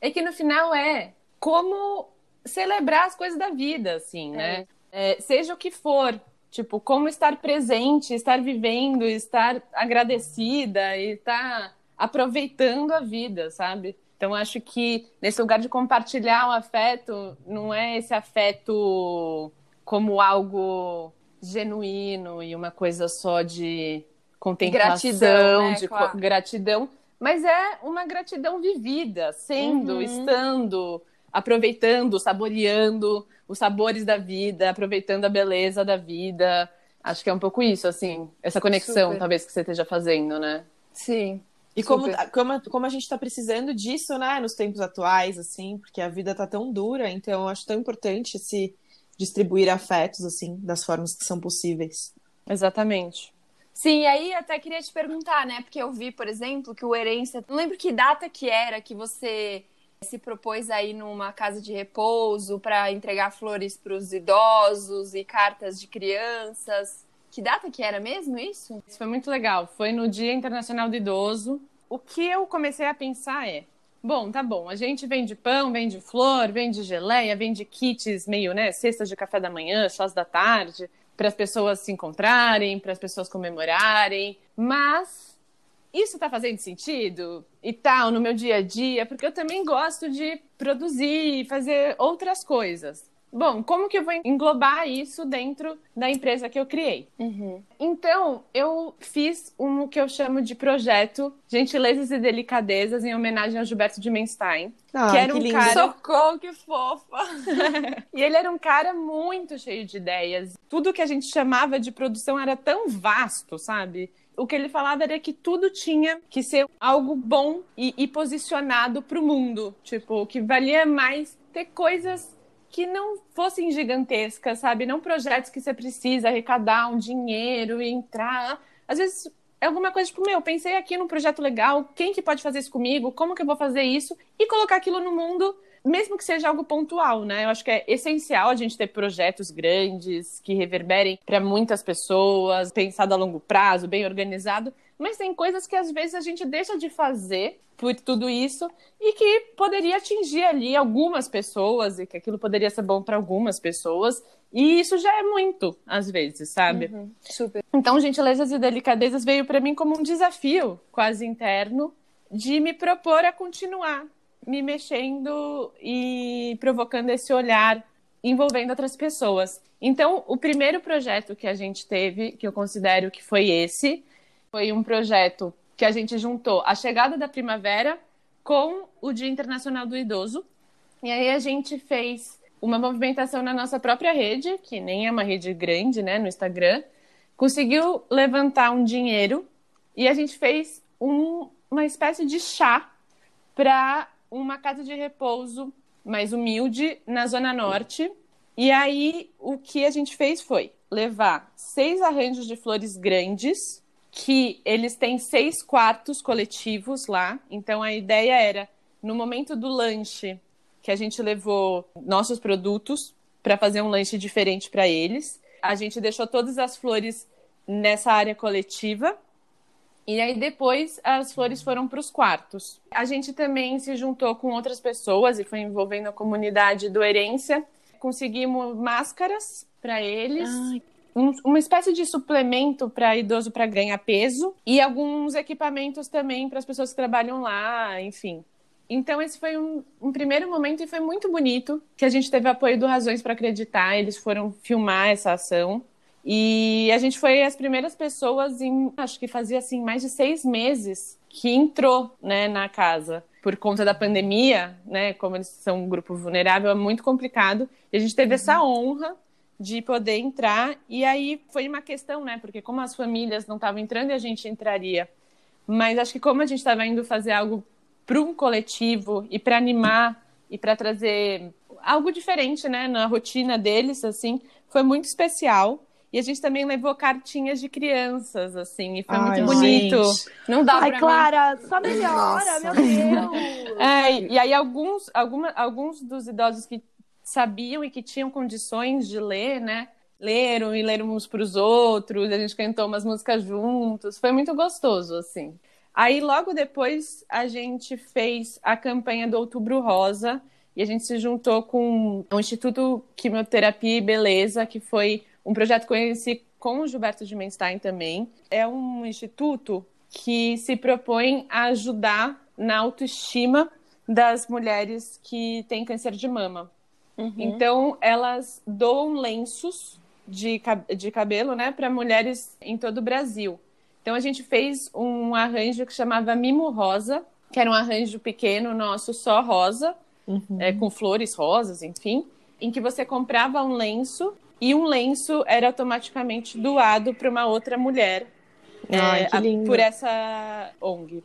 é que no final é como celebrar as coisas da vida, assim, né? É. É, seja o que for, Tipo, como estar presente, estar vivendo, estar agradecida e estar aproveitando a vida, sabe? Então, acho que nesse lugar de compartilhar o afeto, não é esse afeto como algo genuíno e uma coisa só de contemplação, gratidão, né? de claro. gratidão, mas é uma gratidão vivida, sendo, Uhum. estando, aproveitando, saboreando os sabores da vida, aproveitando a beleza da vida. Acho que é um pouco isso, assim, essa conexão, Super. talvez, que você esteja fazendo, né? Sim. E como, Super. como, como a gente tá precisando disso, né, nos tempos atuais, assim, porque a vida tá tão dura, então eu acho tão importante se distribuir afetos, assim, das formas que são possíveis. Exatamente. Sim, aí até queria te perguntar, né? Porque eu vi, por exemplo, que o Herência. Não lembro que data que era que você se propôs aí numa casa de repouso para entregar flores para os idosos e cartas de crianças. Que data que era mesmo isso? Isso foi muito legal. Foi no Dia Internacional do Idoso. O que eu comecei a pensar é: bom, tá bom, a gente vende pão, vende flor, vende geleia, vende kits meio, né, cestas de café da manhã, chás da tarde, para as pessoas se encontrarem, para as pessoas comemorarem, mas isso tá fazendo sentido e tal no meu dia a dia, porque eu também gosto de produzir e fazer outras coisas. Bom, como que eu vou englobar isso dentro da empresa que eu criei? Então, eu fiz um que eu chamo de projeto Gentilezas e Delicadezas em homenagem ao Gilberto de Menstein. Ah, Que era um lindo. cara- Socorro, que fofa! E ele era um cara muito cheio de ideias. Tudo que a gente chamava de produção era tão vasto, sabe? O que ele falava era que tudo tinha que ser algo bom e, e posicionado para o mundo. Tipo, que valia mais ter coisas que não fossem gigantescas, sabe? Não projetos que você precisa arrecadar um dinheiro e entrar. Às vezes é alguma coisa tipo, meu, pensei aqui num projeto legal, quem que pode fazer isso comigo? Como que eu vou fazer isso? E colocar aquilo no mundo mesmo que seja algo pontual, né? Eu acho que é essencial a gente ter projetos grandes que reverberem para muitas pessoas, pensado a longo prazo, bem organizado, mas tem coisas que às vezes a gente deixa de fazer por tudo isso e que poderia atingir ali algumas pessoas e que aquilo poderia ser bom para algumas pessoas. E isso já é muito, às vezes, sabe? Super. Então, Gentilezas e Delicadezas veio para mim como um desafio quase interno de me propor a continuar me mexendo e provocando esse olhar envolvendo outras pessoas. Então, o primeiro projeto que a gente teve, que eu considero que foi esse, foi um projeto que a gente juntou a chegada da primavera com o Dia Internacional do Idoso. E aí a gente fez uma movimentação na nossa própria rede, que nem é uma rede grande, né, no Instagram, conseguiu levantar um dinheiro e a gente fez um- uma espécie de chá para uma casa de repouso mais humilde na Zona Norte. E aí o que a gente fez foi levar seis arranjos de flores grandes, que eles têm seis quartos coletivos lá. Então a ideia era, no momento do lanche, que a gente levou nossos produtos para fazer um lanche diferente para eles. A gente deixou todas as flores nessa área coletiva. E aí depois as flores foram para os quartos. A gente também se juntou com outras pessoas e foi envolvendo a comunidade do Herência. Conseguimos máscaras para eles. Um- uma espécie de suplemento para idoso para ganhar peso e alguns equipamentos também para as pessoas que trabalham lá, enfim. Então esse foi um, um primeiro momento e foi muito bonito que a gente teve apoio do Razões para Acreditar. Eles foram filmar essa ação e a gente foi as primeiras pessoas em, acho que fazia assim mais de seis meses que entrou, né, na casa por conta da pandemia, né? Como eles são um grupo vulnerável, é muito complicado. E a gente teve essa honra de poder entrar. E aí foi uma questão, né? Porque como as famílias não estavam entrando e a gente entraria. Mas acho que como a gente estava indo fazer algo para um coletivo e para animar e para trazer algo diferente, né, na rotina deles, assim, foi muito especial. E a gente também levou cartinhas de crianças, assim, e foi Ai, muito bonito. gente. Não dá Ai, pra Clara, só melhora, Nossa. meu Deus. É, e aí alguns, alguma, alguns dos idosos que sabiam e que tinham condições de ler, né? Leram e leram uns para os outros, a gente cantou umas músicas juntos, foi muito gostoso, assim. Aí logo depois a gente fez a campanha do Outubro Rosa e a gente se juntou com o Instituto Quimioterapia e Beleza, que foi um projeto que eu conheci com o Gilberto de Menstein também. É um instituto que se propõe a ajudar na autoestima das mulheres que têm câncer de mama. Então, elas doam lenços de, de cabelo né, para mulheres em todo o Brasil. Então a gente fez um arranjo que chamava Mimo Rosa, que era um arranjo pequeno nosso só rosa, Uhum. é, com flores rosas, enfim, em que você comprava um lenço e um lenço era automaticamente doado para uma outra mulher Ai, é, que a- por essa ONG.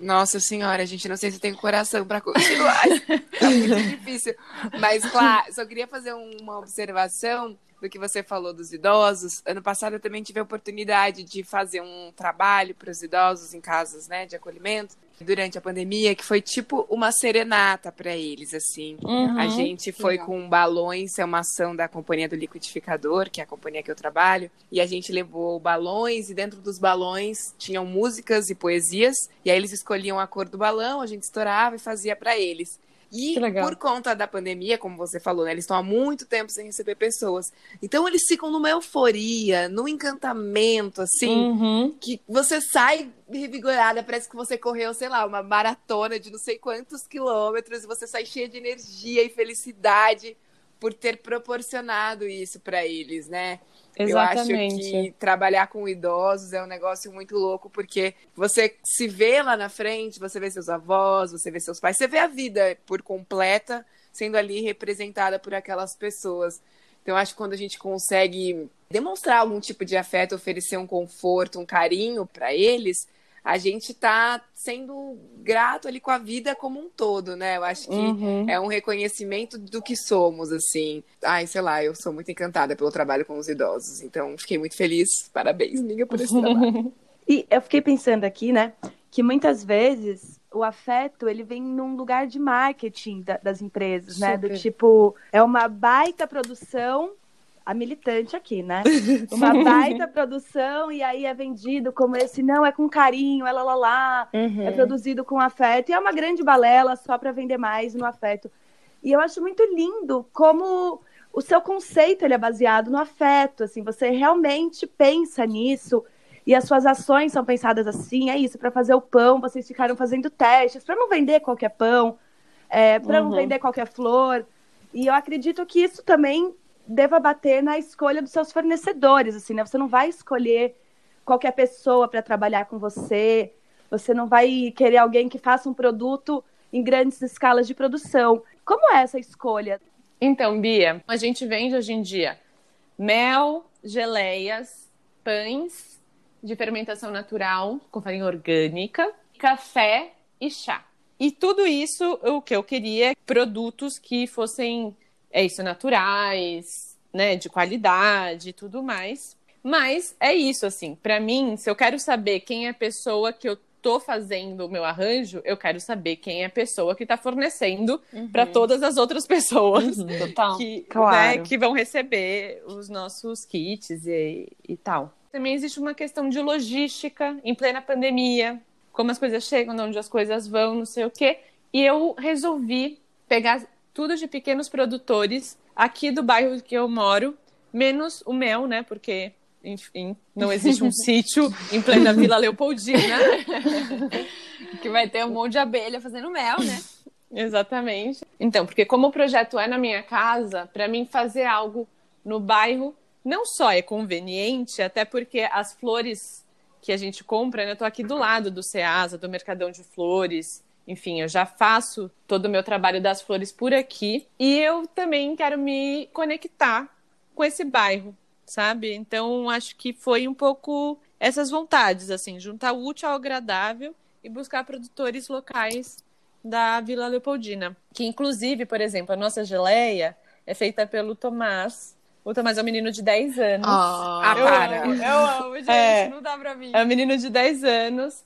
Nossa senhora, gente, não sei se tem coração pra continuar. tá muito difícil. Mas, claro, só queria fazer uma observação do que você falou dos idosos. Ano passado eu também tive a oportunidade de fazer um trabalho para os idosos em casas, né, de acolhimento, durante a pandemia, que foi tipo uma serenata para eles, assim. A gente foi legal. com balões, é uma ação da companhia do liquidificador, que é a companhia que eu trabalho, e a gente levou balões e dentro dos balões tinham músicas e poesias, e aí eles escolhiam a cor do balão, a gente estourava e fazia para eles. E por conta da pandemia, como você falou, né, eles estão há muito tempo sem receber pessoas. Então eles ficam numa euforia, num encantamento, assim, Uhum. que você sai revigorada, parece que você correu, sei lá, uma maratona de não sei quantos quilômetros e você sai cheia de energia e felicidade por ter proporcionado isso para eles, né? Eu acho Exatamente. que trabalhar com idosos é um negócio muito louco, porque você se vê lá na frente, você vê seus avós, você vê seus pais, você vê a vida por completa sendo ali representada por aquelas pessoas. Então, eu acho que quando a gente consegue demonstrar algum tipo de afeto, oferecer um conforto, um carinho para eles, a gente tá sendo grato ali com a vida como um todo, né? Eu acho que Uhum. é um reconhecimento do que somos, assim. Ai, sei lá, eu sou muito encantada pelo trabalho com os idosos, então fiquei muito feliz. Parabéns, amiga, por esse trabalho. E eu fiquei pensando aqui, né, que muitas vezes o afeto ele vem num lugar de marketing da- das empresas, né? Do Super. tipo, é uma baita produção, a militante aqui, né? Uma baita produção e aí é vendido como esse, não, é com carinho, é lá lá lá, Uhum. é produzido com afeto e é uma grande balela só para vender mais no afeto. E eu acho muito lindo como o seu conceito ele é baseado no afeto, assim, você realmente pensa nisso e as suas ações são pensadas assim, é isso, para fazer o pão, vocês ficaram fazendo testes para não vender qualquer pão, é, para não Uhum. vender qualquer flor. E eu acredito que isso também deva bater na escolha dos seus fornecedores, assim, né? Você não vai escolher qualquer pessoa para trabalhar com você, você não vai querer alguém que faça um produto em grandes escalas de produção. Como é essa escolha? Então, Bia, a gente vende hoje em dia mel, geleias, pães de fermentação natural com farinha orgânica, café e chá. E tudo isso, o que eu queria, produtos que fossem, é isso, naturais, né, de qualidade e tudo mais. Mas é isso, assim, para mim, se eu quero saber quem é a pessoa que eu tô fazendo o meu arranjo, eu quero saber quem é a pessoa que tá fornecendo para todas as outras pessoas Total. que, Claro. né, que vão receber os nossos kits e, e tal. Também existe uma questão de logística em plena pandemia, como as coisas chegam, de onde as coisas vão, não sei o quê. E eu resolvi pegar tudo de pequenos produtores aqui do bairro que eu moro, menos o mel, né? Porque, enfim, não existe um sítio em plena Vila Leopoldina. Que vai ter um monte de abelha fazendo mel, né? Exatamente. Então, porque como o projeto é na minha casa, para mim fazer algo no bairro não só é conveniente, até porque as flores que a gente compra, né, eu tô aqui do lado do Ceasa, do Mercadão de Flores. Enfim, eu já faço todo o meu trabalho das flores por aqui e eu também quero me conectar com esse bairro, sabe? Então, acho que foi um pouco essas vontades, assim, juntar o útil ao agradável e buscar produtores locais da Vila Leopoldina. Que, inclusive, por exemplo, a nossa geleia é feita pelo Tomás. O Tomás é um menino de 10 anos. Ah, eu para. amo. Eu amo, gente. É. Não dá pra mim. É um menino de 10 anos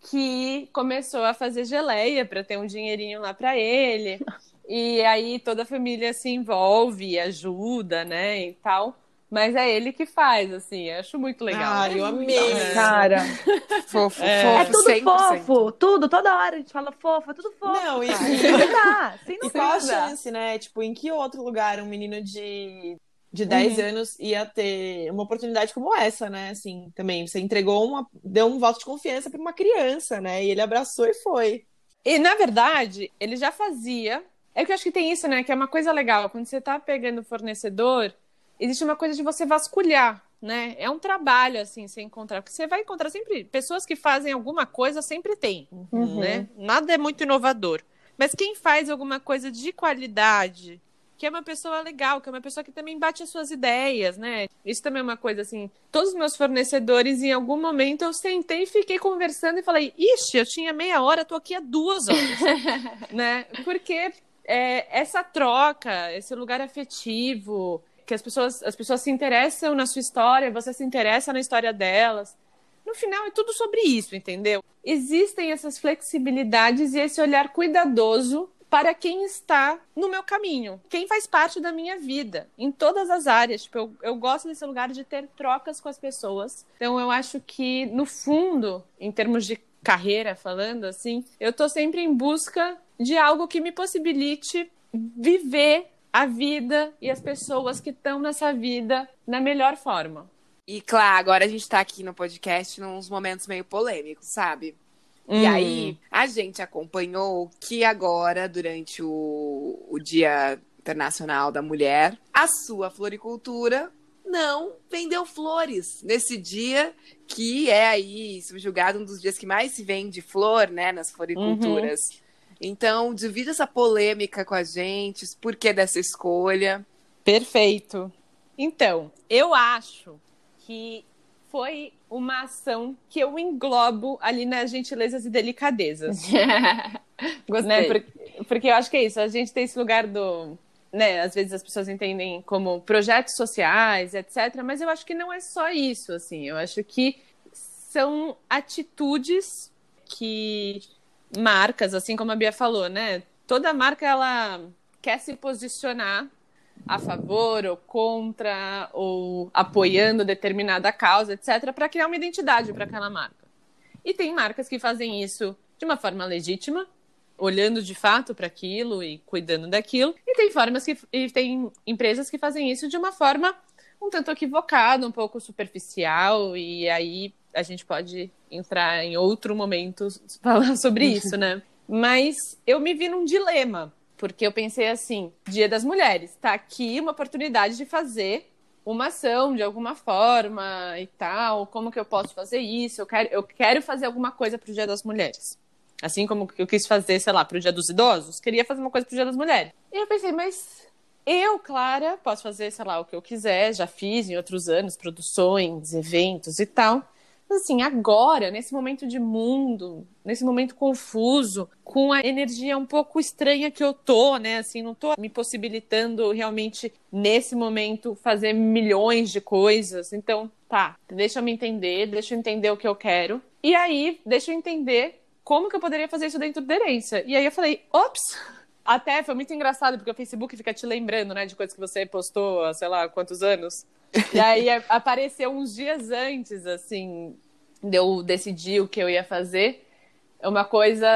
que começou a fazer geleia para ter um dinheirinho lá para ele. E aí toda a família se envolve, ajuda, né, e tal. Mas é ele que faz, assim, eu acho muito legal. Ah, eu amei. É. Cara, Fofo, É. é fofo, tudo 100%. fofo, tudo, toda hora a gente fala fofo, é tudo fofo. Não, e, cara. e- Não dá, sem E qual a chance, né? Tipo, em que outro lugar um menino de, de 10 anos ia ter uma oportunidade como essa, né? Assim, também. Você entregou uma. Deu um voto de confiança para uma criança, né? E ele abraçou e foi. E, na verdade, ele já fazia. É que eu acho que tem isso, né? Que é uma coisa legal. Quando você tá pegando fornecedor, existe uma coisa de você vasculhar né? É um trabalho, assim, você encontrar. Porque você vai encontrar sempre pessoas que fazem alguma coisa, sempre tem, Uhum. né? Nada é muito inovador. Mas quem faz alguma coisa de qualidade, que é uma pessoa legal, que é uma pessoa que também bate as suas ideias, né? Isso também é uma coisa assim. Todos os meus fornecedores, em algum momento, eu sentei e fiquei conversando e falei: Ixi, eu tinha meia hora, tô aqui há duas horas, né? Porque é, essa troca, esse lugar afetivo, que as pessoas, as pessoas se interessam na sua história, você se interessa na história delas. No final é tudo sobre isso, entendeu? Existem essas flexibilidades e esse olhar cuidadoso para quem está no meu caminho, quem faz parte da minha vida, em todas as áreas. Tipo, eu, eu gosto desse lugar de ter trocas com as pessoas. Então, eu acho que, no fundo, em termos de carreira, falando assim, eu tô sempre em busca de algo que me possibilite viver a vida e as pessoas que estão nessa vida na melhor forma. E claro, agora a gente tá aqui no podcast nos momentos meio polêmicos, sabe? E Hum. aí, a gente acompanhou que agora, durante o, o Dia Internacional da Mulher, a sua floricultura não vendeu flores nesse dia que é aí subjugado um dos dias que mais se vende flor, né, nas floriculturas. Então, divida essa polêmica com a gente, por que dessa escolha? Perfeito. Então, eu acho que foi uma ação que eu englobo ali nas gentilezas e delicadezas. Gostei. né? Porque, porque eu acho que é isso, a gente tem esse lugar do. Né, às vezes as pessoas entendem como projetos sociais, etc. Mas eu acho que não é só isso, assim. Eu acho que são atitudes que marcas, assim como a Bia falou, né? Toda marca ela quer se posicionar a favor ou contra ou apoiando determinada causa, etc, para criar uma identidade para aquela marca. E tem marcas que fazem isso de uma forma legítima, olhando de fato para aquilo e cuidando daquilo, e tem formas que e tem empresas que fazem isso de uma forma um tanto equivocada, um pouco superficial, e aí a gente pode entrar em outro momento falar sobre isso, né? Mas eu me vi num dilema, porque eu pensei assim: Dia das Mulheres, tá aqui uma oportunidade de fazer uma ação de alguma forma e tal. Como que eu posso fazer isso? Eu quero, eu quero fazer alguma coisa pro Dia das Mulheres. Assim como eu quis fazer, sei lá, pro Dia dos Idosos, queria fazer uma coisa pro Dia das Mulheres. E eu pensei, mas eu, Clara, posso fazer, sei lá, o que eu quiser, já fiz em outros anos, produções, eventos e tal. Mas assim, agora, nesse momento de mundo, nesse momento confuso, com a energia um pouco estranha que eu tô, né? Assim, não tô me possibilitando realmente, nesse momento, fazer milhões de coisas. Então, tá, deixa eu me entender, deixa eu entender o que eu quero. E aí, deixa eu entender como que eu poderia fazer isso dentro da herência. E aí eu falei, ops! Até foi muito engraçado, porque o Facebook fica te lembrando, né, de coisas que você postou há, sei lá, quantos anos. E aí apareceu uns dias antes, assim, de eu decidir o que eu ia fazer. Uma coisa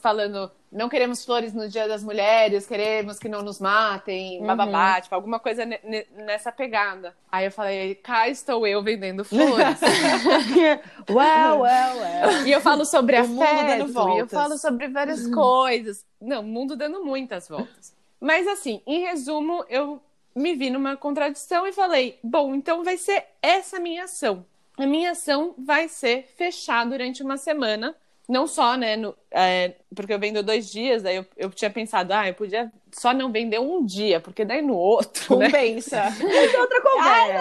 falando, não queremos flores no Dia das Mulheres, queremos que não nos matem, bababá, tipo, alguma coisa ne- ne- nessa pegada. Aí eu falei, cá estou eu vendendo flores. Uau, uau, uau. E eu falo sobre O afeto, e eu falo sobre várias coisas. Não, o mundo dando muitas voltas. Mas assim, em resumo, eu me vi numa contradição e falei: bom, então vai ser essa minha ação. A minha ação vai ser fechar durante uma semana. Não só, né? no- é, porque eu vendo dois dias, aí eu, eu tinha pensado, ah, eu podia só não vender um dia, porque daí no outro. Né? Compensa. Essa é outra Ah, não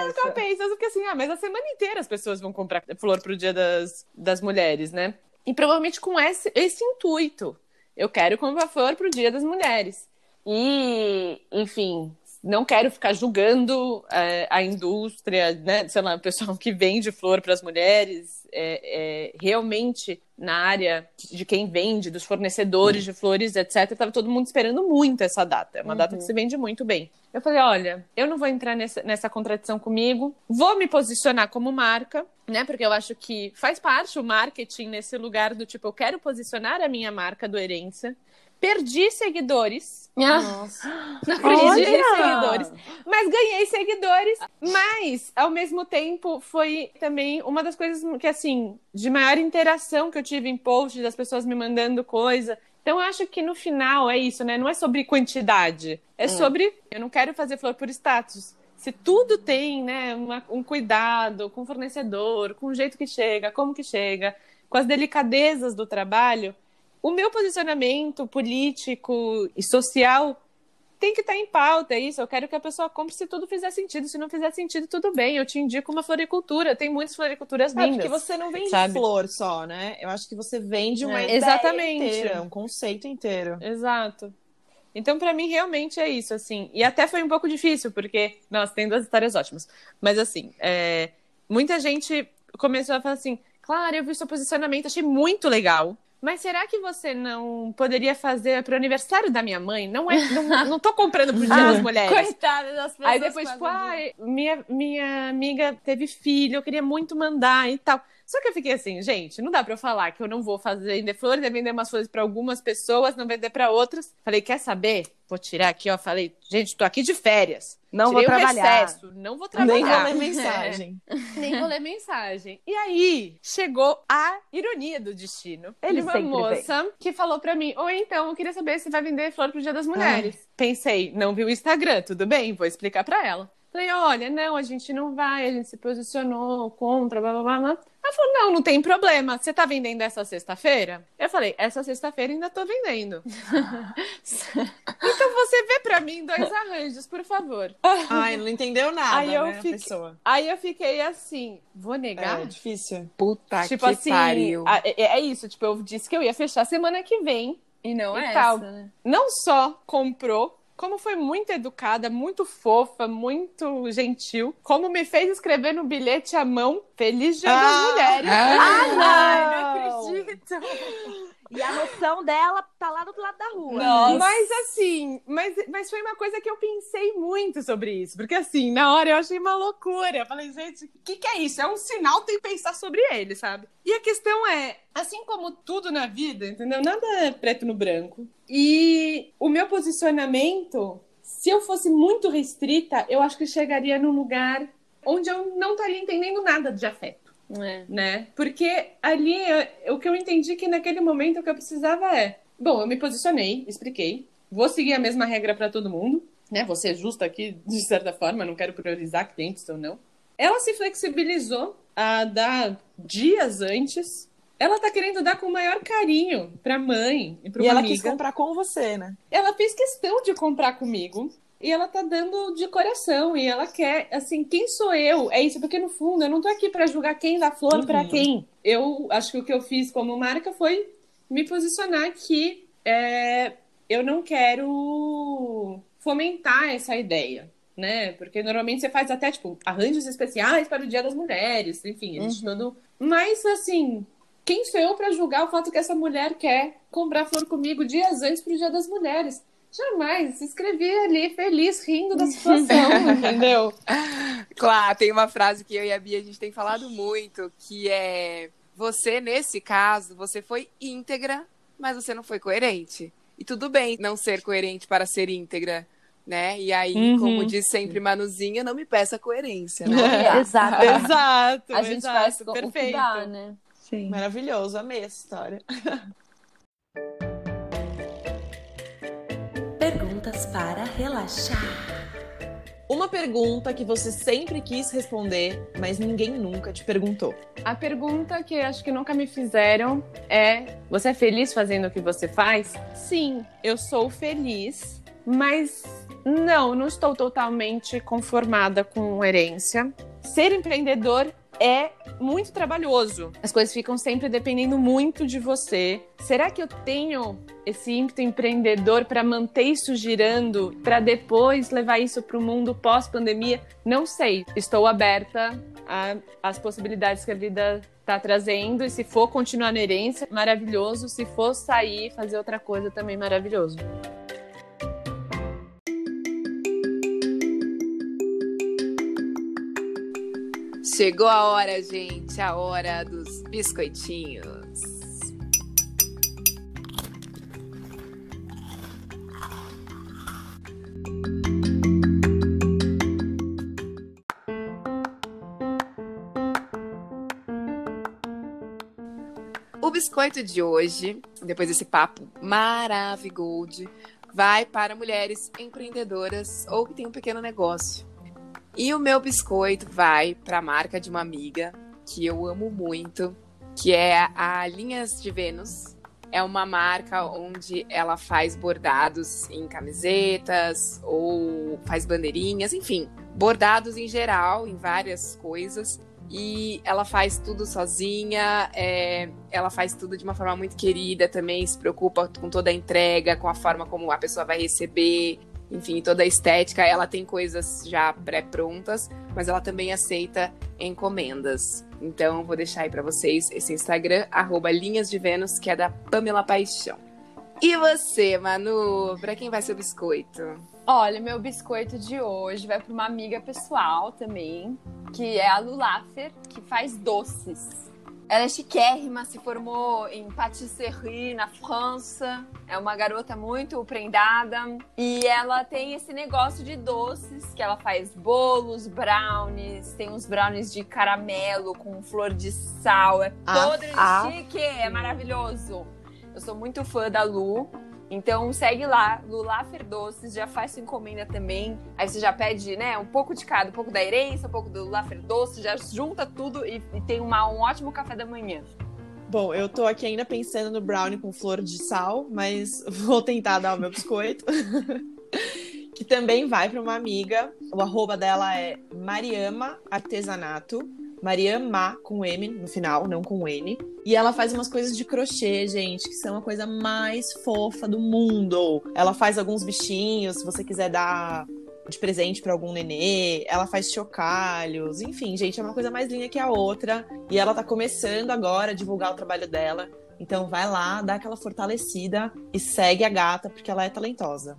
conversa. compensa, porque assim, ah, mas a semana inteira as pessoas vão comprar flor pro Dia das, das Mulheres, né? E provavelmente com esse, esse intuito. Eu quero comprar flor pro Dia das Mulheres. E, enfim, não quero ficar julgando é, a indústria, né? Sei lá, o pessoal que vende flor para as mulheres. É, é, realmente, na área de quem vende, dos fornecedores de flores, etc., estava todo mundo esperando muito essa data. É uma data que se vende muito bem. Eu falei, olha, eu não vou entrar nessa, nessa contradição comigo, vou me posicionar como marca, né? Porque eu acho que faz parte o marketing nesse lugar do tipo, eu quero posicionar a minha marca do Herência. Perdi seguidores. Ah, não Perdi seguidores. Mas ganhei seguidores. Mas, ao mesmo tempo, foi também uma das coisas que, assim, de maior interação que eu tive em posts, das pessoas me mandando coisa. Então, eu acho que no final é isso, né? Não é sobre quantidade. É sobre. Eu não quero fazer flor por status. se tudo tem, né, uma- um cuidado com o fornecedor, com o jeito que chega, como que chega, com as delicadezas do trabalho, o meu posicionamento político e social tem que estar em pauta, é isso. Eu quero que a pessoa compre se tudo fizer sentido. Se não fizer sentido, tudo bem. Eu te indico uma floricultura. Tem muitas floriculturas É, lindas. porque você não vende sabe? flor só, né? Eu acho que você vende uma É, ideia exatamente. inteira, um conceito inteiro. Exato. Então, pra mim, realmente é isso, assim. E até foi um pouco difícil, porque, nossa, tem duas histórias ótimas. Mas, assim, é, muita gente começou a falar assim: claro, eu vi seu posicionamento, achei muito legal. Mas será que você não poderia fazer pro aniversário da minha mãe? Não é, não, não tô comprando pro Dia das Mulheres. Coitada das pessoas. Aí depois, tipo, minha, minha amiga teve filho, eu queria muito mandar e tal. Só que eu fiquei assim, gente, não dá pra eu falar que eu não vou fazer vender flores, é vender umas flores pra algumas pessoas, não vender pra outras. Falei, quer saber? Vou tirar aqui, ó. Falei, gente, tô aqui de férias. Não Tirei vou o trabalhar. recesso, não vou Nem vou trabalhar. ler mensagem. Nem vou ler mensagem. E aí, chegou a ironia do destino. Ele de uma moça que falou pra mim: Ou então, eu queria saber se vai vender flor pro Dia das Ah. Mulheres. Pensei, não vi o Instagram, tudo bem, vou explicar pra ela. Falei: Olha, não, a gente não vai, a gente se posicionou contra, blá blá blá. blá. Ela falou: Não, não tem problema. Você tá vendendo essa sexta-feira? Eu falei: Essa sexta-feira ainda tô vendendo. então você vê pra mim dois arranjos, por favor. Ai, não entendeu nada, Aí eu né, fiquei- pessoa. Aí eu fiquei assim: Vou negar? É difícil. Puta Tipo que assim, pariu. é, é isso, tipo, eu disse que eu ia fechar semana que vem. E não E é tal. essa, né? Não só comprou, como foi muito educada, muito fofa, muito gentil, como me fez escrever no bilhete à mão Feliz Dia Ah! das Mulheres. Ah, Ai, não acredito. E a noção dela tá lá do outro lado da rua. Nossa. Mas assim, mas, mas foi uma coisa que eu pensei muito sobre isso. Porque assim, na hora eu achei uma loucura. Eu falei, gente, o que, que é isso? É um sinal, tem que pensar sobre ele, sabe? E a questão é, assim como tudo na vida, entendeu? Nada é preto no branco. E o meu posicionamento, se eu fosse muito restrita, eu acho que chegaria num lugar onde eu não estaria entendendo nada de afeto É. né? Porque ali o que eu entendi que naquele momento o que eu precisava é, bom, eu me posicionei, expliquei, vou seguir a mesma regra para todo mundo, né? Vou ser justa aqui de certa forma, não quero priorizar clientes ou não. Ela se flexibilizou a dar dias antes. Ela tá querendo dar com o maior carinho pra mãe e pra E uma ela amiga quis comprar com você, né? ela fez questão de comprar comigo. E ela tá dando de coração. E ela quer, assim, quem sou eu? É isso, porque no fundo eu não tô aqui pra julgar quem dá flor pra Uhum. quem. Eu acho que o que eu fiz como marca foi me posicionar que é, eu não quero fomentar essa ideia. Né? Porque normalmente você faz até, tipo, arranjos especiais para o Dia das Mulheres, enfim, existe todo. Mas, assim, quem sou eu para julgar o fato que essa mulher quer comprar flor comigo dias antes pro Dia das Mulheres? Jamais. Escrevi ali feliz, rindo da situação, entendeu? Claro, tem uma frase que eu e a Bia a gente tem falado muito, que é você, nesse caso, você foi íntegra, mas você não foi coerente. E tudo bem não ser coerente para ser íntegra, né? E aí, Uhum. como diz sempre Manuzinha, não me peça coerência, né? Exato. exato. A gente exato, faz com o que perfeito. dá, né? Sim. Maravilhoso, amei essa história. Perguntas para relaxar. Uma pergunta que você sempre quis responder, mas ninguém nunca te perguntou. A pergunta que acho que nunca me fizeram é: você é feliz fazendo o que você faz? Sim, eu sou feliz, mas não, não estou totalmente conformada com herência. Ser empreendedor é muito trabalhoso. As coisas ficam sempre dependendo muito de você. Será que eu tenho esse ímpeto empreendedor para manter isso girando, para depois levar isso para o mundo pós-pandemia? Não sei. Estou aberta às possibilidades que a vida está trazendo. E se for continuar na herência, maravilhoso. Se for sair, fazer outra coisa, também maravilhoso. Chegou a hora, gente, a hora dos biscoitinhos. O biscoito de hoje, depois desse papo maravigold, vai para mulheres empreendedoras ou que têm um pequeno negócio. E o meu biscoito vai para a marca de uma amiga que eu amo muito, que é a Linhas de Vênus. É uma marca onde ela faz bordados em camisetas ou faz bandeirinhas, enfim, bordados em geral, em várias coisas. E ela faz tudo sozinha, é, ela faz tudo de uma forma muito querida também, se preocupa com toda a entrega, com a forma como a pessoa vai receber, enfim, toda a estética. Ela tem coisas já pré-prontas, mas ela também aceita encomendas. Então, vou deixar aí para vocês esse Instagram, arroba Linhas de Vênus, que é da Pamela Paixão. E você, Manu? Para quem vai seu biscoito? Olha, meu biscoito de hoje vai para uma amiga pessoal também, que é a Lulafer, que faz doces. Ela é chiquérrima, se formou em patisserie na França. É uma garota muito prendada. E ela tem esse negócio de doces, que ela faz bolos, brownies, tem uns brownies de caramelo com flor de sal. É todo ah, chique, é maravilhoso. Eu sou muito fã da Lu. Então segue lá, Lulafer Doces, já faz sua encomenda também. Aí você já pede, né, um pouco de cada, um pouco da herência, um pouco do Lulafer Doces, já junta tudo e, e tem uma, um ótimo café da manhã. Bom, eu tô aqui ainda pensando no brownie com flor de sal, mas vou tentar dar o meu biscoito. que também vai para uma amiga. O arroba dela é Mariama Artesanato. Mariama com M no final, não com N. E ela faz umas coisas de crochê, gente, que são a coisa mais fofa do mundo. Ela faz alguns bichinhos, se você quiser dar de presente para algum nenê, ela faz chocalhos, enfim, gente, é uma coisa mais linda que a outra. E ela tá começando agora a divulgar o trabalho dela. Então vai lá, dá aquela fortalecida e segue a gata, porque ela é talentosa.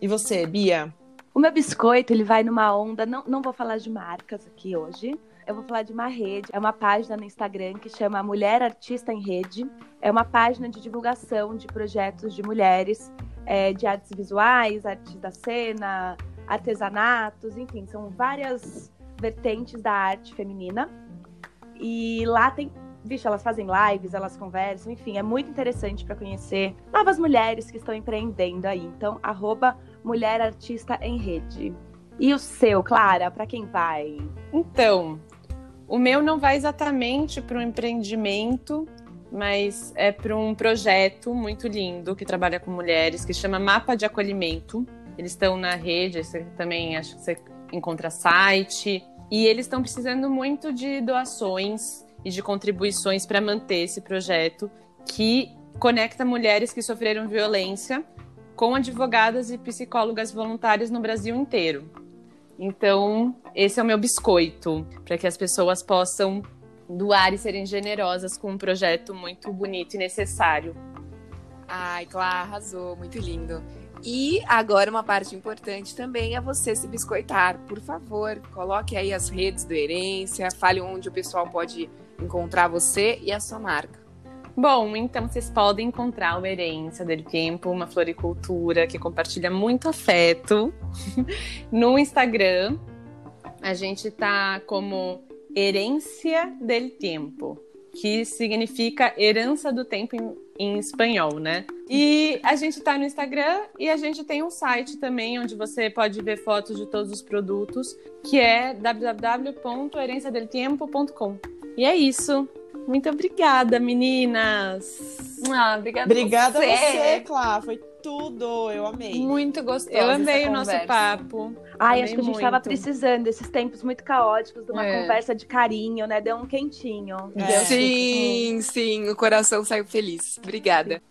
E você, Bia? O meu biscoito, ele vai numa onda, não, não vou falar de marcas aqui hoje, eu vou falar de uma rede. É uma página no Instagram que chama Mulher Artista em Rede. É uma página de divulgação de projetos de mulheres, é, de artes visuais, artes da cena, artesanatos, enfim, são várias vertentes da arte feminina. E lá tem vixe, elas fazem lives, elas conversam, enfim, é muito interessante para conhecer novas mulheres que estão empreendendo aí. Então, arroba Mulher Artista em Rede. E o seu, Clara, para quem vai? Então, o meu não vai exatamente para um empreendimento, mas é para um projeto muito lindo que trabalha com mulheres, que chama Mapa de Acolhimento. Eles estão na rede, você também acho que você encontra site. E eles estão precisando muito de doações e de contribuições para manter esse projeto que conecta mulheres que sofreram violência com advogadas e psicólogas voluntárias no Brasil inteiro. Então, esse é o meu biscoito, para que as pessoas possam doar e serem generosas com um projeto muito bonito e necessário. Ai, Clara, arrasou, muito lindo. E agora uma parte importante também é você se biscoitar. Por favor, coloque aí as redes do Herência, fale onde o pessoal pode encontrar você e a sua marca. Bom, então vocês podem encontrar o Herência del Tempo, uma floricultura que compartilha muito afeto no Instagram. A gente tá como Herência del Tempo, que significa herança do tempo em, em espanhol, né? E a gente tá no Instagram e a gente tem um site também onde você pode ver fotos de todos os produtos, que é www.herenciadeltempo.com. E é isso. Muito obrigada, meninas. Ah, obrigada, Obrigada você. a você, Clá. Foi tudo. Eu amei. Muito gostoso. Eu amei essa o nosso papo. Ai, Amei acho que a gente tava muito. precisando desses tempos muito caóticos, de uma É. conversa de carinho, né? Deu um quentinho. É. Sim, sim, o coração saiu feliz. Obrigada.